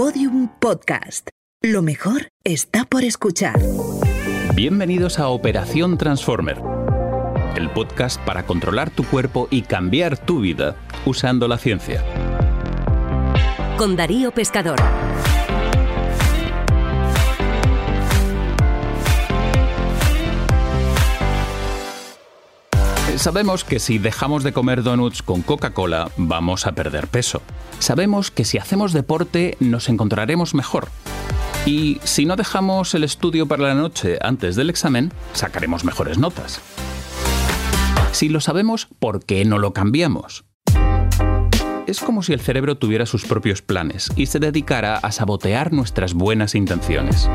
Podium Podcast. Lo mejor está por escuchar. Bienvenidos a Operación Transformer, el podcast para controlar tu cuerpo y cambiar tu vida usando la ciencia. Con Darío Pescador. Sabemos que si dejamos de comer donuts con Coca-Cola vamos a perder peso. Sabemos que si hacemos deporte nos encontraremos mejor. Y si no dejamos el estudio para la noche antes del examen, sacaremos mejores notas. Si lo sabemos, ¿por qué no lo cambiamos? Es como si el cerebro tuviera sus propios planes y se dedicara a sabotear nuestras buenas intenciones.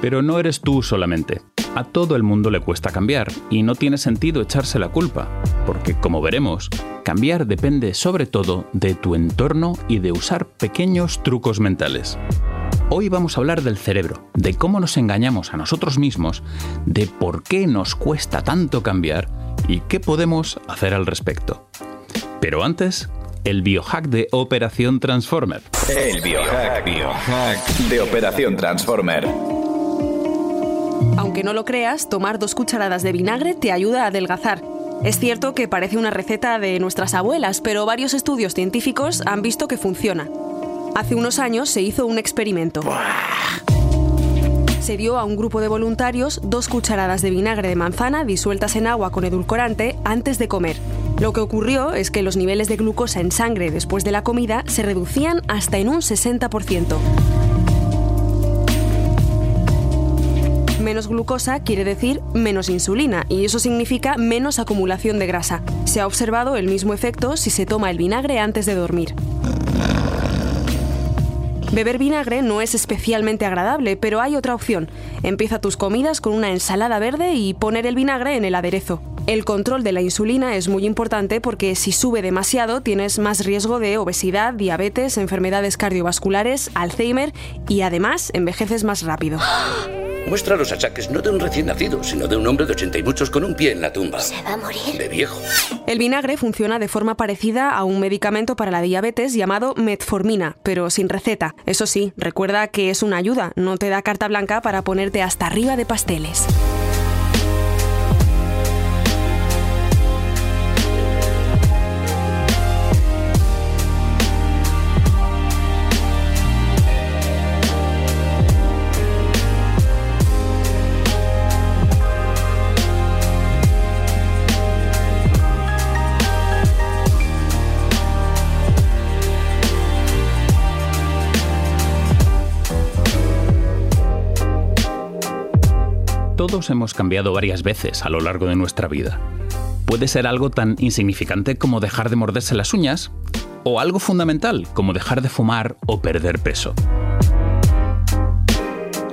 Pero no eres tú solamente. A todo el mundo le cuesta cambiar y no tiene sentido echarse la culpa, porque como veremos, cambiar depende sobre todo de tu entorno y de usar pequeños trucos mentales. Hoy vamos a hablar del cerebro, de cómo nos engañamos a nosotros mismos, de por qué nos cuesta tanto cambiar y qué podemos hacer al respecto. Pero antes, el biohack de Operación Transformer. El biohack, biohack de Operación Transformer. Aunque no lo creas, tomar dos cucharadas de vinagre te ayuda a adelgazar. Es cierto que parece una receta de nuestras abuelas, pero varios estudios científicos han visto que funciona. Hace unos años se hizo un experimento. Se dio a un grupo de voluntarios dos cucharadas de vinagre de manzana disueltas en agua con edulcorante antes de comer. Lo que ocurrió es que los niveles de glucosa en sangre después de la comida se reducían hasta en un 60%. Menos glucosa quiere decir menos insulina y eso significa menos acumulación de grasa. Se ha observado el mismo efecto si se toma el vinagre antes de dormir. Beber vinagre no es especialmente agradable, pero hay otra opción. Empieza tus comidas con una ensalada verde y poner el vinagre en el aderezo. El control de la insulina es muy importante porque si sube demasiado tienes más riesgo de obesidad, diabetes, enfermedades cardiovasculares, Alzheimer y además envejeces más rápido. Muestra los achaques no de un recién nacido, sino de un hombre de ochenta y muchos con un pie en la tumba. ¿Se va a morir? De viejo. El vinagre funciona de forma parecida a un medicamento para la diabetes llamado metformina, pero sin receta. Eso sí, recuerda que es una ayuda, no te da carta blanca para ponerte hasta arriba de pasteles. Hemos cambiado varias veces a lo largo de nuestra vida. Puede ser algo tan insignificante como dejar de morderse las uñas, o algo fundamental como dejar de fumar o perder peso.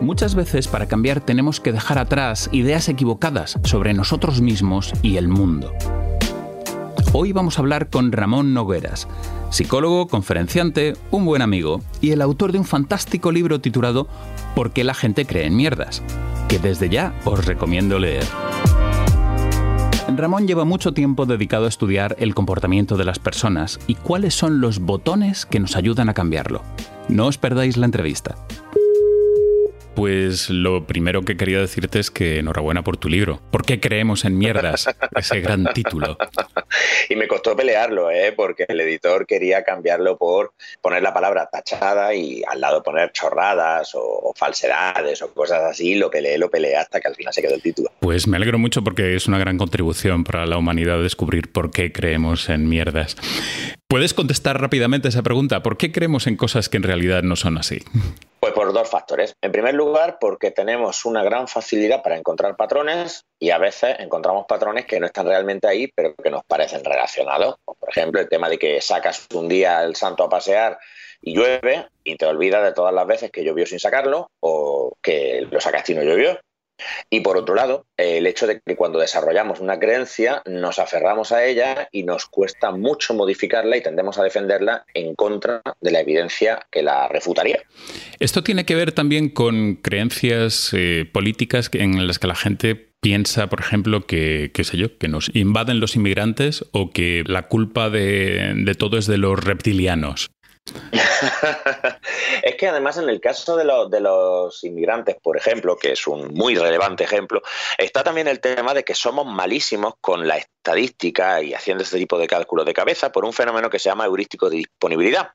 Muchas veces para cambiar tenemos que dejar atrás ideas equivocadas sobre nosotros mismos y el mundo. Hoy vamos a hablar con Ramón Nogueras, psicólogo, conferenciante, un buen amigo y el autor de un fantástico libro titulado ¿Por qué la gente cree en mierdas? Desde ya os recomiendo leer. Ramón lleva mucho tiempo dedicado a estudiar el comportamiento de las personas y cuáles son los botones que nos ayudan a cambiarlo. No os perdáis la entrevista. Pues lo primero que quería decirte es que enhorabuena por tu libro. ¿Por qué creemos en mierdas? Ese gran título. y me costó pelearlo, ¿eh? porque el editor quería cambiarlo por poner la palabra tachada y al lado poner chorradas o, o falsedades o cosas así. Lo peleé, lo peleé hasta que al final se quedó el título. Pues me alegro mucho porque es una gran contribución para la humanidad descubrir por qué creemos en mierdas. ¿Puedes contestar rápidamente esa pregunta? ¿Por qué creemos en cosas que en realidad no son así? Pues por dos factores. En primer lugar, porque tenemos una gran facilidad para encontrar patrones y a veces encontramos patrones que no están realmente ahí, pero que nos parecen relacionados. Por ejemplo, el tema de que sacas un día el santo a pasear y llueve y te olvidas de todas las veces que llovió sin sacarlo o que lo sacaste y no llovió. Y por otro lado, el hecho de que cuando desarrollamos una creencia nos aferramos a ella y nos cuesta mucho modificarla y tendemos a defenderla en contra de la evidencia que la refutaría. Esto tiene que ver también con creencias eh, políticas en las que la gente piensa, por ejemplo, que, qué sé yo, que nos invaden los inmigrantes o que la culpa de, de todo es de los reptilianos. es que además en el caso de, los, de los inmigrantes, por ejemplo, que es un muy relevante ejemplo, está también el tema de que somos malísimos con la estadística y haciendo este tipo de cálculos de cabeza por un fenómeno que se llama heurístico de disponibilidad.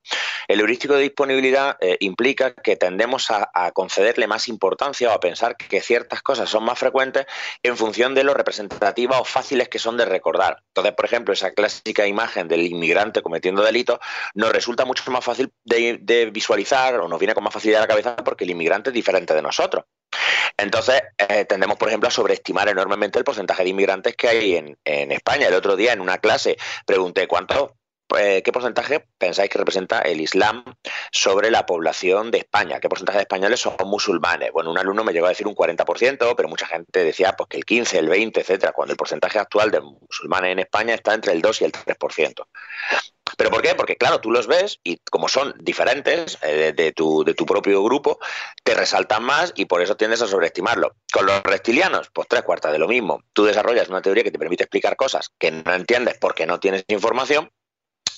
El heurístico de disponibilidad eh, implica que tendemos a, concederle más importancia o a pensar que ciertas cosas son más frecuentes en función de lo representativas o fáciles que son de recordar. Entonces, por ejemplo, esa clásica imagen del inmigrante cometiendo delitos nos resulta mucho más fácil de, visualizar o nos viene con más facilidad a la cabeza porque el inmigrante es diferente de nosotros. Entonces, eh, tendemos, por ejemplo, a sobreestimar enormemente el porcentaje de inmigrantes que hay en, España. El otro día, en una clase, pregunté cuántos eh, ¿qué porcentaje pensáis que representa el Islam sobre la población de España? ¿Qué porcentaje de españoles son musulmanes? Bueno, un alumno me llegó a decir un 40%, pero mucha gente decía pues, que el 15, el 20, etcétera, cuando el porcentaje actual de musulmanes en España está entre el 2 y el 3%. ¿Pero por qué? Porque claro, tú los ves y como son diferentes eh, de, tu, de tu propio grupo, te resaltan más y por eso tiendes a sobreestimarlo. Con los reptilianos, pues tres cuartas de lo mismo. Tú desarrollas una teoría que te permite explicar cosas que no entiendes porque no tienes información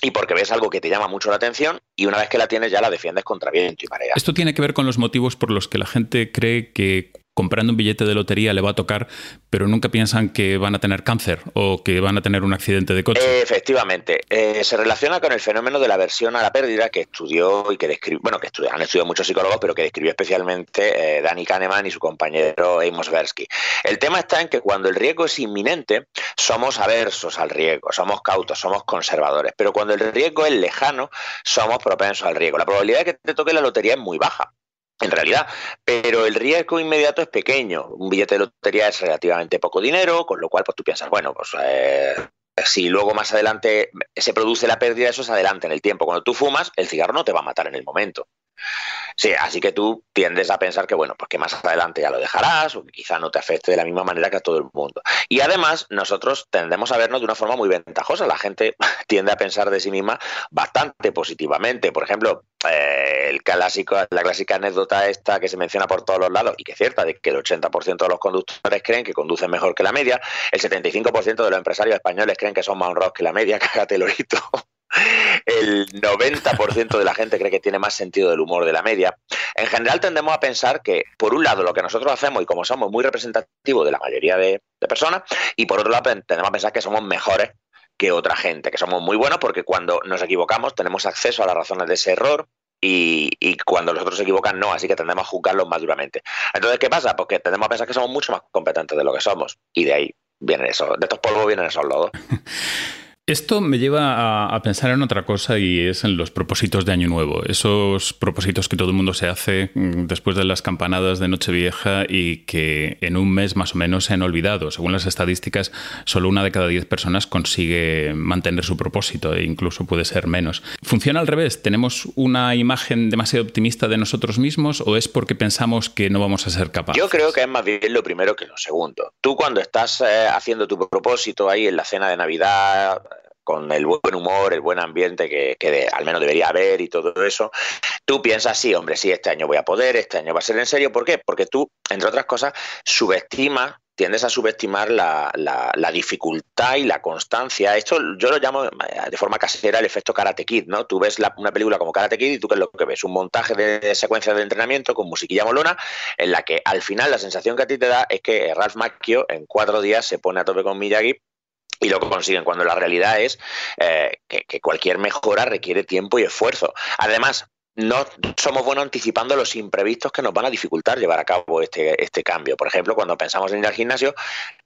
y porque ves algo que te llama mucho la atención y una vez que la tienes ya la defiendes contra viento y marea. Esto tiene que ver con los motivos por los que la gente cree que comprando un billete de lotería le va a tocar, pero nunca piensan que van a tener cáncer o que van a tener un accidente de coche. efectivamente, eh, se relaciona con el fenómeno de la aversión a la pérdida que estudió y que describió, bueno, que han estudiado muchos psicólogos, pero que describió especialmente eh, Danny Kahneman y su compañero Amos Tversky. El tema está en que cuando el riesgo es inminente, somos aversos al riesgo, somos cautos, somos conservadores, pero cuando el riesgo es lejano, somos propensos al riesgo. La probabilidad de que te toque la lotería es muy baja en realidad, pero el riesgo inmediato es pequeño. Un billete de lotería es relativamente poco dinero, con lo cual pues tú piensas, bueno, pues eh, si luego más adelante se produce la pérdida, eso es adelante en el tiempo. Cuando tú fumas, el cigarro no te va a matar en el momento. Sí, así que tú tiendes a pensar que, bueno, pues que más adelante ya lo dejarás o que quizá no te afecte de la misma manera que a todo el mundo. Y además, nosotros tendemos a vernos de una forma muy ventajosa. La gente tiende a pensar de sí misma bastante positivamente. Por ejemplo, eh, el clásico, la clásica anécdota esta que se menciona por todos los lados y que es cierta, de que el 80% de los conductores creen que conducen mejor que la media, el 75% de los empresarios españoles creen que son más honrados que la media, cágate lorito el 90% de la gente cree que tiene más sentido del humor de la media. En general tendemos a pensar que, por un lado, lo que nosotros hacemos y como somos muy representativos de la mayoría de, personas, y por otro lado, tendemos a pensar que somos mejores que otra gente, que somos muy buenos porque cuando nos equivocamos tenemos acceso a las razones de ese error y, cuando los otros se equivocan no, así que tendemos a juzgarlos más duramente. Entonces, ¿qué pasa? Porque tendemos a pensar que somos mucho más competentes de lo que somos y de ahí vienen eso, de estos polvos vienen esos lodos. Esto me lleva a, pensar en otra cosa y es en los propósitos de Año Nuevo. Esos propósitos que todo el mundo se hace mm, después de las campanadas de Nochevieja y que en un mes más o menos se han olvidado. Según las estadísticas, solo una de cada diez personas consigue mantener su propósito e incluso puede ser menos. ¿Funciona al revés? ¿Tenemos una imagen demasiado optimista de nosotros mismos o es porque pensamos que no vamos a ser capaces? Yo creo que es más bien lo primero que lo segundo. Tú cuando estás eh, haciendo tu propósito ahí en la cena de Navidad con el buen humor, el buen ambiente que, al menos debería haber y todo eso, tú piensas, sí, hombre, sí, este año voy a poder, este año va a ser en serio. ¿Por qué? Porque tú, entre otras cosas, subestimas tiendes a subestimar la, dificultad y la constancia. Esto yo lo llamo eh, de forma casera el efecto Karate Kid, ¿no? Tú ves una película como Karate Kid y tú qué es lo que ves, un montaje de secuencias de entrenamiento con musiquilla molona, en la que al final la sensación que a ti te da es que Ralph Macchio en cuatro días se pone a tope con Miyagi y lo consiguen, cuando la realidad es eh, que, cualquier mejora requiere tiempo y esfuerzo. Además, no somos buenos anticipando los imprevistos que nos van a dificultar llevar a cabo este, este cambio. Por ejemplo, cuando pensamos en ir al gimnasio,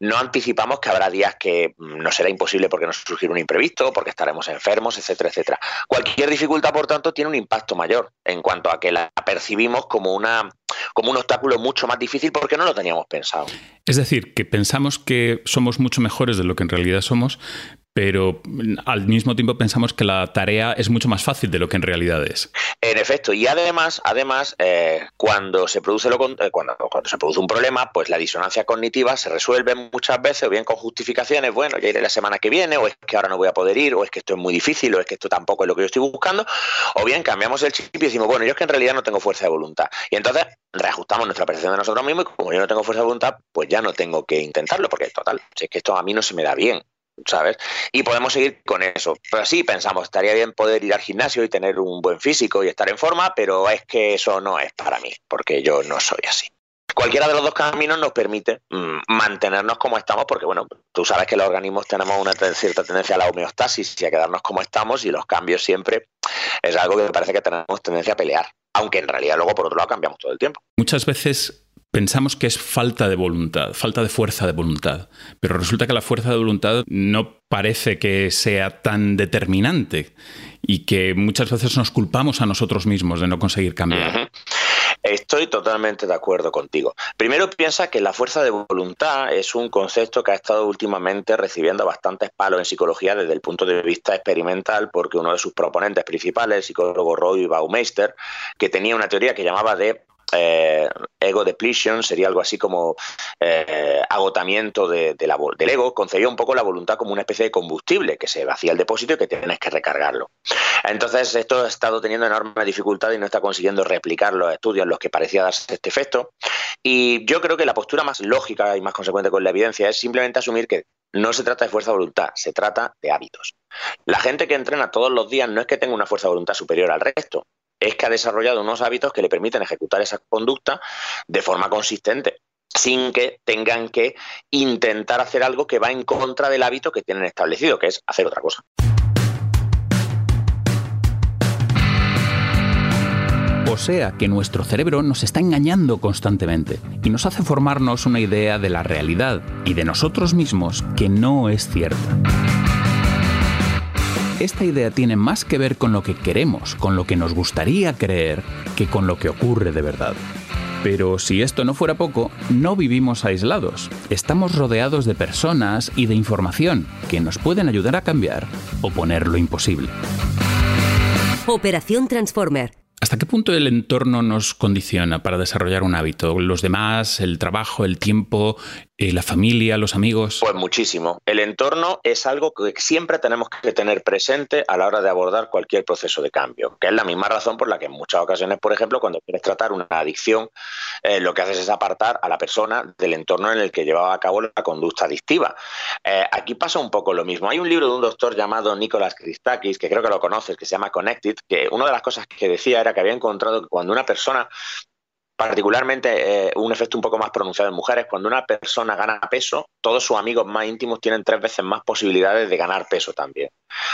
no anticipamos que habrá días que nos será imposible porque nos surgirá un imprevisto, porque estaremos enfermos, etcétera, etcétera. Cualquier dificultad, por tanto, tiene un impacto mayor en cuanto a que la percibimos como una como un obstáculo mucho más difícil porque no lo teníamos pensado. Es decir, que pensamos que somos mucho mejores de lo que en realidad somos, pero al mismo tiempo pensamos que la tarea es mucho más fácil de lo que en realidad es. En efecto, y además, además eh, cuando, se produce lo, eh, cuando, se produce un problema, pues la disonancia cognitiva se resuelve muchas veces o bien con justificaciones, bueno, ya iré la semana que viene, o es que ahora no voy a poder ir, o es que esto es muy difícil, o es que esto tampoco es lo que yo estoy buscando, o bien cambiamos el chip y decimos, bueno, yo es que en realidad no tengo fuerza de voluntad. Y entonces reajustamos nuestra percepción de nosotros mismos y como yo no tengo fuerza de voluntad, pues ya no tengo que intentarlo, porque total, si es que esto a mí no se me da bien ¿sabes? Y podemos seguir con eso. Pero sí, pensamos, estaría bien poder ir al gimnasio y tener un buen físico y estar en forma, pero es que eso no es para mí, porque yo no soy así. Cualquiera de los dos caminos nos permite mm, mantenernos como estamos, porque bueno, tú sabes que los organismos tenemos una cierta tendencia a la homeostasis y a quedarnos como estamos, y los cambios siempre es algo que me parece que tenemos tendencia a pelear, aunque en realidad luego por otro lado cambiamos todo el tiempo. Muchas veces pensamos que es falta de voluntad, falta de fuerza de voluntad, pero resulta que la fuerza de voluntad no parece que sea tan determinante y que muchas veces nos culpamos a nosotros mismos de no conseguir cambiar. Estoy totalmente de acuerdo contigo. Primero piensa que la fuerza de voluntad es un concepto que ha estado últimamente recibiendo bastantes palos en psicología desde el punto de vista experimental, porque uno de sus proponentes principales, el psicólogo Roy Baumeister, que tenía una teoría que llamaba de eh, ego depletion, sería algo así como eh, agotamiento de, del ego, concebía un poco la voluntad como una especie de combustible que se vacía el depósito y que tienes que recargarlo. Entonces, esto ha estado teniendo enorme dificultad y no está consiguiendo replicar los estudios en los que parecía darse este efecto. Y yo creo que la postura más lógica y más consecuente con la evidencia es simplemente asumir que no se trata de fuerza de voluntad, se trata de hábitos. La gente que entrena todos los días no es que tenga una fuerza de voluntad superior al resto, es que ha desarrollado unos hábitos que le permiten ejecutar esa conducta de forma consistente sin que tengan que intentar hacer algo que va en contra del hábito que tienen establecido, que es hacer otra cosa. O sea que nuestro cerebro nos está engañando constantemente y nos hace formarnos una idea de la realidad y de nosotros mismos que no es cierta. Esta idea tiene más que ver con lo que queremos, con lo que nos gustaría creer, que con lo que ocurre de verdad. Pero si esto no fuera poco, no vivimos aislados. Estamos rodeados de personas y de información que nos pueden ayudar a cambiar o ponerlo imposible. Operación Transformer. ¿Hasta qué punto el entorno nos condiciona para desarrollar un hábito? ¿Los demás, el trabajo, el tiempo, ¿Y la familia, los amigos? Pues muchísimo. El entorno es algo que siempre tenemos que tener presente a la hora de abordar cualquier proceso de cambio, que es la misma razón por la que en muchas ocasiones, por ejemplo, cuando quieres tratar una adicción, eh, lo que haces es apartar a la persona del entorno en el que llevaba a cabo la conducta adictiva. Eh, aquí pasa un poco lo mismo. Hay un libro de un doctor llamado Nicolás Christakis, que creo que lo conoces, que se llama Connected, que una de las cosas que decía era que había encontrado que cuando una persona particularmente eh, un efecto un poco más pronunciado en mujeres, cuando una persona gana peso, todos sus amigos más íntimos tienen tres veces más posibilidades de ganar peso también.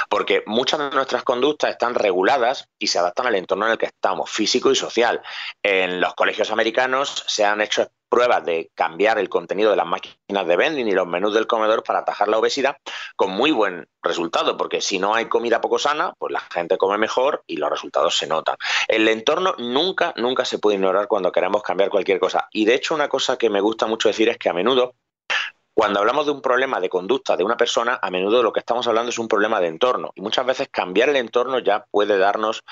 Porque muchas de nuestras conductas están reguladas y se adaptan al entorno en el que estamos, físico y social. En los colegios americanos se han hecho pruebas de cambiar el contenido de las máquinas de vending y los menús del comedor para atajar la obesidad con muy buen resultado, porque si no hay comida poco sana, pues la gente come mejor y los resultados se notan. El entorno nunca, nunca se puede ignorar cuando queremos cambiar cualquier cosa. Y de hecho una cosa que me gusta mucho decir es que a menudo cuando hablamos de un problema de conducta de una persona, a menudo lo que estamos hablando es un problema de entorno. Y muchas veces cambiar el entorno ya puede darnos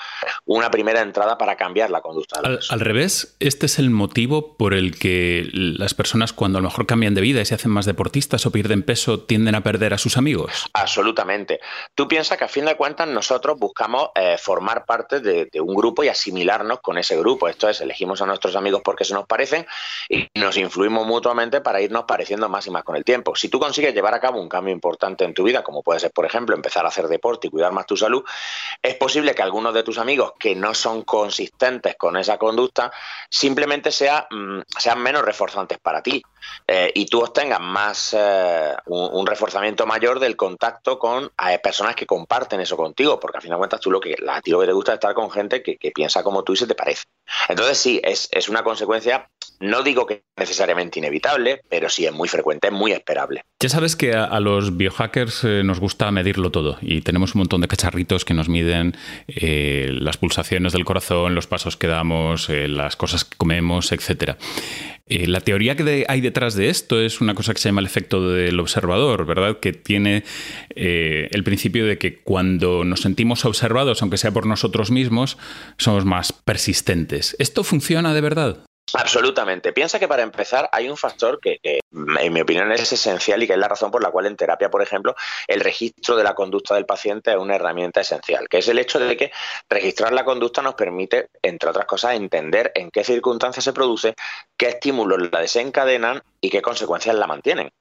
una primera entrada para cambiar la conducta. al, al, revés, este es el motivo por el que las personas cuando a lo mejor cambian de vida y se hacen más deportistas o pierden peso, tienden a perder a sus amigos. Absolutamente. Tú piensas que a fin de cuentas nosotros buscamos eh, formar parte de, de un grupo y asimilarnos con ese grupo. Esto es, elegimos a nuestros amigos porque se nos parecen y nos influimos mutuamente para irnos pareciendo más y más el tiempo. Si tú consigues llevar a cabo un cambio importante en tu vida, como puede ser, por ejemplo, empezar a hacer deporte y cuidar más tu salud, es posible que algunos de tus amigos que no son consistentes con esa conducta simplemente sea, mm, sean menos reforzantes para ti eh, y tú obtengas más eh, un, reforzamiento mayor del contacto con personas que comparten eso contigo, porque al final de cuentas tú lo que, a ti lo que te gusta es estar con gente que, que piensa como tú y se te parece. Entonces sí, es, es una consecuencia, no digo que necesariamente inevitable, pero sí es muy frecuente, es muy esperable. Ya sabes que a, los biohackers eh, nos gusta medirlo todo y tenemos un montón de cacharritos que nos miden eh, las pulsaciones del corazón, los pasos que damos, eh, las cosas que comemos, etc. la teoría que hay detrás de esto es una cosa que se llama el efecto del observador, ¿verdad? Que tiene el principio de que cuando nos sentimos observados, aunque sea por nosotros mismos, somos más persistentes. ¿Esto funciona de verdad? Absolutamente. Piensa que para empezar hay un factor que, en mi opinión es esencial y que es la razón por la cual en terapia, por ejemplo, el registro de la conducta del paciente es una herramienta esencial, que es el hecho de que registrar la conducta nos permite, entre otras cosas, entender en qué circunstancias se produce, qué estímulos la desencadenan y qué consecuencias la mantienen.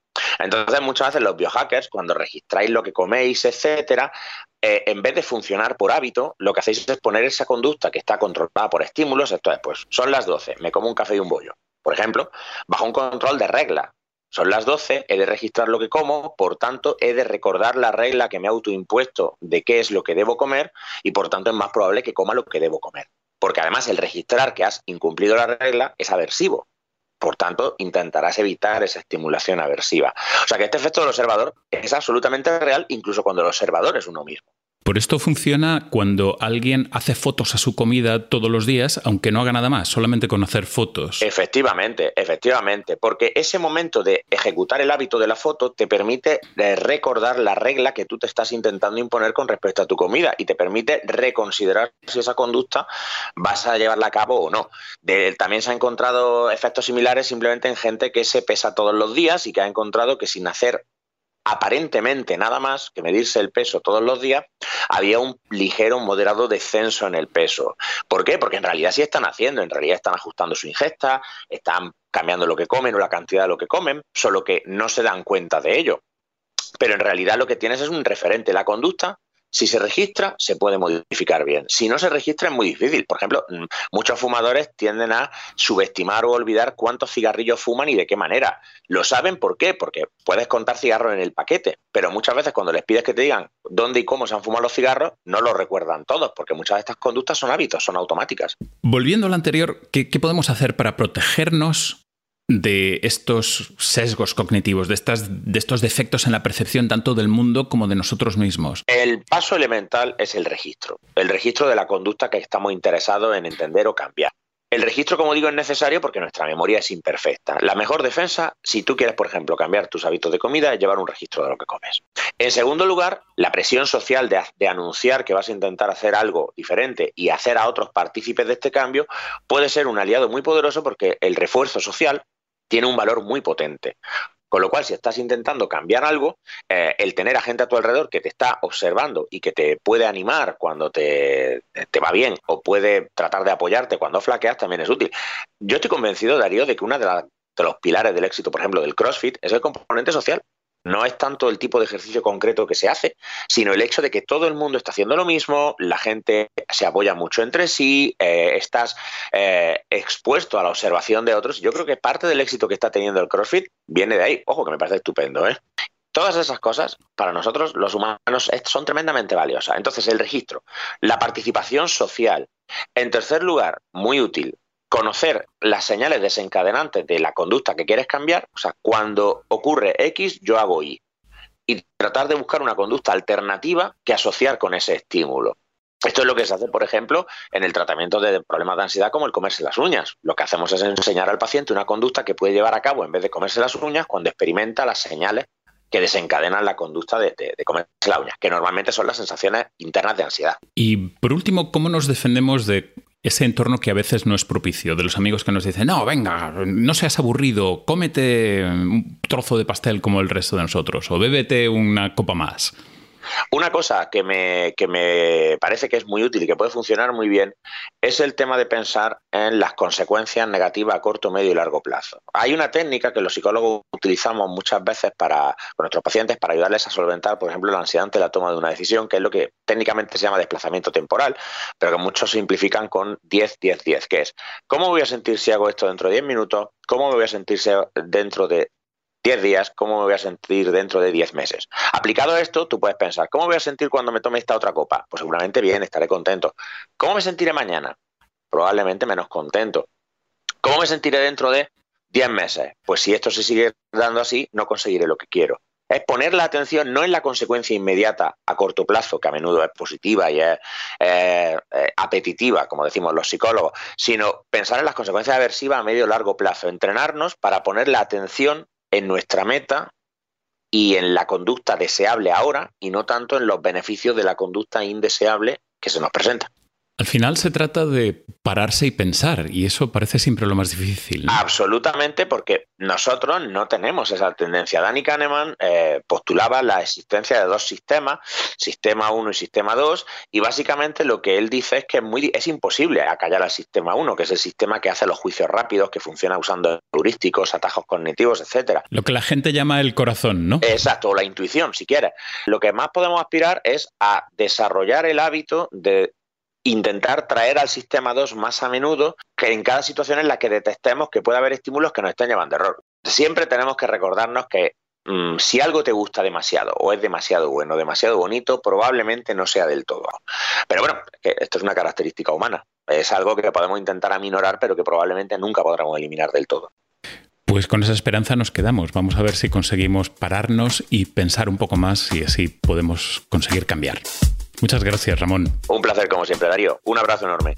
Entonces, muchas veces los biohackers, cuando registráis lo que coméis, etcétera, eh, en vez de funcionar por hábito, lo que hacéis es poner esa conducta que está controlada por estímulos. Esto es, pues, son las 12, me como un café y un bollo, por ejemplo, bajo un control de regla. Son las 12, he de registrar lo que como, por tanto, he de recordar la regla que me ha autoimpuesto de qué es lo que debo comer y, por tanto, es más probable que coma lo que debo comer. Porque además el registrar que has incumplido la regla es aversivo. Por tanto, intentarás evitar esa estimulación aversiva. O sea que este efecto del observador es absolutamente real, incluso cuando el observador es uno mismo. Por esto funciona cuando alguien hace fotos a su comida todos los días, aunque no haga nada más, solamente con hacer fotos. Efectivamente, efectivamente, porque ese momento de ejecutar el hábito de la foto te permite eh, recordar la regla que tú te estás intentando imponer con respecto a tu comida y te permite reconsiderar si esa conducta vas a llevarla a cabo o no. también se han encontrado efectos similares simplemente en gente que se pesa todos los días y que ha encontrado que sin hacer aparentemente nada más que medirse el peso todos los días, había un ligero, moderado descenso en el peso. ¿Por qué? Porque en realidad sí están haciendo, en realidad están ajustando su ingesta, están cambiando lo que comen o la cantidad de lo que comen, solo que no se dan cuenta de ello. Pero en realidad lo que tienes es un referente, la conducta si se registra, se puede modificar bien. Si no se registra, es muy difícil. Por ejemplo, mm, muchos fumadores tienden a subestimar o olvidar cuántos cigarrillos fuman y de qué manera. Lo saben por qué, porque puedes contar cigarros en el paquete, pero muchas veces cuando les pides que te digan dónde y cómo se han fumado los cigarros, no lo recuerdan todos, porque muchas de estas conductas son hábitos, son automáticas. Volviendo a lo anterior, ¿qué, qué podemos hacer para protegernos de estos sesgos cognitivos, de, estas, de estos defectos en la percepción tanto del mundo como de nosotros mismos? El paso elemental es el registro, el registro de la conducta que estamos interesados en entender o cambiar. El registro, como digo, es necesario porque nuestra memoria es imperfecta. La mejor defensa, si tú quieres, por ejemplo, cambiar tus hábitos de comida, es llevar un registro de lo que comes. En segundo lugar, la presión social de, de, anunciar que vas a intentar hacer algo diferente y hacer a otros partícipes de este cambio puede ser un aliado muy poderoso porque el refuerzo social tiene un valor muy potente. Con lo cual, si estás intentando cambiar algo, eh, el tener a gente a tu alrededor que te está observando y que te puede animar cuando te, va bien o puede tratar de apoyarte cuando flaqueas también es útil. Yo estoy convencido, Darío, de que uno de, de los pilares del éxito, por ejemplo, del CrossFit es el componente social. No es tanto el tipo de ejercicio concreto que se hace, sino el hecho de que todo el mundo está haciendo lo mismo, la gente se apoya mucho entre sí, eh, estás eh, expuesto a la observación de otros. Yo creo que parte del éxito que está teniendo el CrossFit viene de ahí. Ojo, que me parece estupendo, ¿eh? Todas esas cosas, para nosotros los humanos, son tremendamente valiosas. Entonces, el registro, la participación social. En tercer lugar, muy útil, conocer las señales desencadenantes de la conducta que quieres cambiar, o sea, cuando ocurre X, yo hago Y. Y tratar de buscar una conducta alternativa que asociar con ese estímulo. Esto es lo que se hace, por ejemplo, en el tratamiento de problemas de ansiedad como el comerse las uñas. Lo que hacemos es enseñar al paciente una conducta que puede llevar a cabo en vez de comerse las uñas cuando experimenta las señales que desencadenan la conducta de, de, comerse las uñas, que normalmente son las sensaciones internas de ansiedad. Y por último, ¿cómo nos defendemos de ese entorno que a veces no es propicio, de los amigos que nos dicen, no, venga, no seas aburrido, cómete un trozo de pastel como el resto de nosotros, o bébete una copa más. Una cosa que me, que me parece que es muy útil y que puede funcionar muy bien es el tema de pensar en las consecuencias negativas a corto, medio y largo plazo. Hay una técnica que los psicólogos utilizamos muchas veces para, con nuestros pacientes para ayudarles a solventar, por ejemplo, la ansiedad ante la toma de una decisión, que es lo que técnicamente se llama desplazamiento temporal, pero que muchos simplifican con 10-10-10, que es, ¿cómo voy a sentir si hago esto dentro de 10 minutos? ¿Cómo me voy a sentir dentro de 10 días, ¿cómo me voy a sentir dentro de 10 meses? Aplicado esto, tú puedes pensar, ¿cómo me voy a sentir cuando me tome esta otra copa? Pues seguramente bien, estaré contento. ¿Cómo me sentiré mañana? Probablemente menos contento. ¿Cómo me sentiré dentro de 10 meses? Pues si esto se sigue dando así, no conseguiré lo que quiero. Es poner la atención no en la consecuencia inmediata a corto plazo, que a menudo es positiva y es eh, eh, apetitiva, como decimos los psicólogos, sino pensar en las consecuencias aversivas a medio largo plazo. Entrenarnos para poner la atención en nuestra meta y en la conducta deseable ahora y no tanto en los beneficios de la conducta indeseable que se nos presenta. Al final se trata de pararse y pensar, y eso parece siempre lo más difícil. Absolutamente, porque nosotros no tenemos esa tendencia. Danny Kahneman eh, postulaba la existencia de dos sistemas, sistema 1 y sistema 2, y básicamente lo que él dice es que es, muy, es imposible acallar al sistema 1, que es el sistema que hace los juicios rápidos, que funciona usando heurísticos, atajos cognitivos, etcétera. Lo que la gente llama el corazón, ¿no? Exacto, o la intuición, si quieres. Lo que más podemos aspirar es a desarrollar el hábito de intentar traer al sistema 2 más a menudo que en cada situación en la que detectemos que puede haber estímulos que nos estén llevando a error. Siempre tenemos que recordarnos que mm, si algo te gusta demasiado o es demasiado bueno, demasiado bonito, probablemente no sea del todo. Pero bueno, esto es una característica humana. Es algo que podemos intentar aminorar, pero que probablemente nunca podremos eliminar del todo. Pues con esa esperanza nos quedamos. Vamos a ver si conseguimos pararnos y pensar un poco más y así podemos conseguir cambiar. Muchas gracias, Ramón. Un placer, como siempre, Darío. Un abrazo enorme.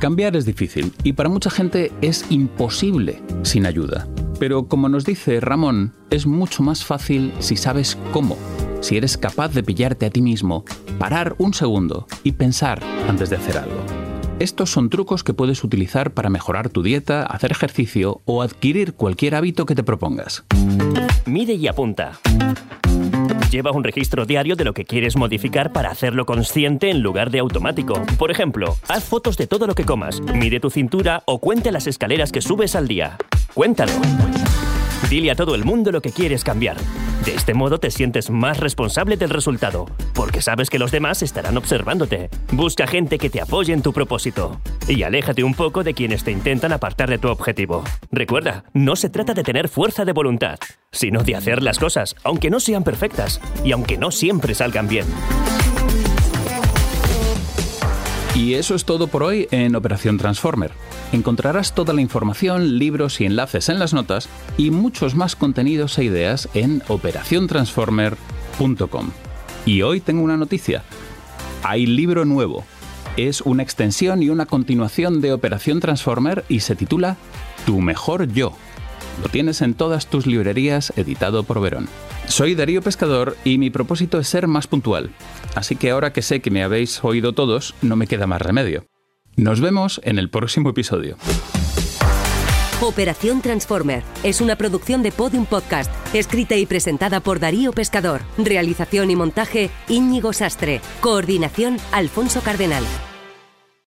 Cambiar es difícil y para mucha gente es imposible sin ayuda. Pero como nos dice Ramón, es mucho más fácil si sabes cómo. Si eres capaz de pillarte a ti mismo, parar un segundo y pensar antes de hacer algo. Estos son trucos que puedes utilizar para mejorar tu dieta, hacer ejercicio o adquirir cualquier hábito que te propongas. Mide y apunta. Lleva un registro diario de lo que quieres modificar para hacerlo consciente en lugar de automático. Por ejemplo, haz fotos de todo lo que comas, mide tu cintura o cuente las escaleras que subes al día. Cuéntalo. Dile a todo el mundo lo que quieres cambiar. De este modo te sientes más responsable del resultado, porque sabes que los demás estarán observándote. Busca gente que te apoye en tu propósito y aléjate un poco de quienes te intentan apartar de tu objetivo. Recuerda, no se trata de tener fuerza de voluntad, sino de hacer las cosas, aunque no sean perfectas y aunque no siempre salgan bien. Y eso es todo por hoy en Operación Transformer. Encontrarás toda la información, libros y enlaces en las notas y muchos más contenidos e ideas en operaciontransformer.com. Y hoy tengo una noticia. Hay libro nuevo. Es una extensión y una continuación de Operación Transformer y se titula Tu mejor yo. Lo tienes en todas tus librerías editado por Verón. Soy Darío Pescador y mi propósito es ser más puntual. Así que ahora que sé que me habéis oído todos, no me queda más remedio. Nos vemos en el próximo episodio. Operación Transformer es una producción de Podium Podcast, escrita y presentada por Darío Pescador. Realización y montaje Íñigo Sastre. Coordinación Alfonso Cardenal.